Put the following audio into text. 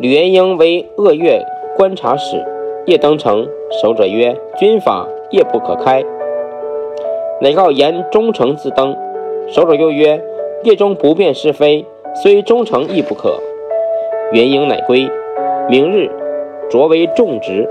吕元英为鄂越观察使，夜登城，守者曰：“军法，夜不可开。”乃告言忠诚自登。守者又曰：“夜中不辨是非，虽忠诚亦不可。”元英乃归。明日，擢为重职。